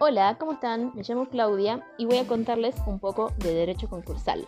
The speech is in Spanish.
Hola, ¿cómo están? Me llamo Claudia y voy a contarles un poco de derecho concursal.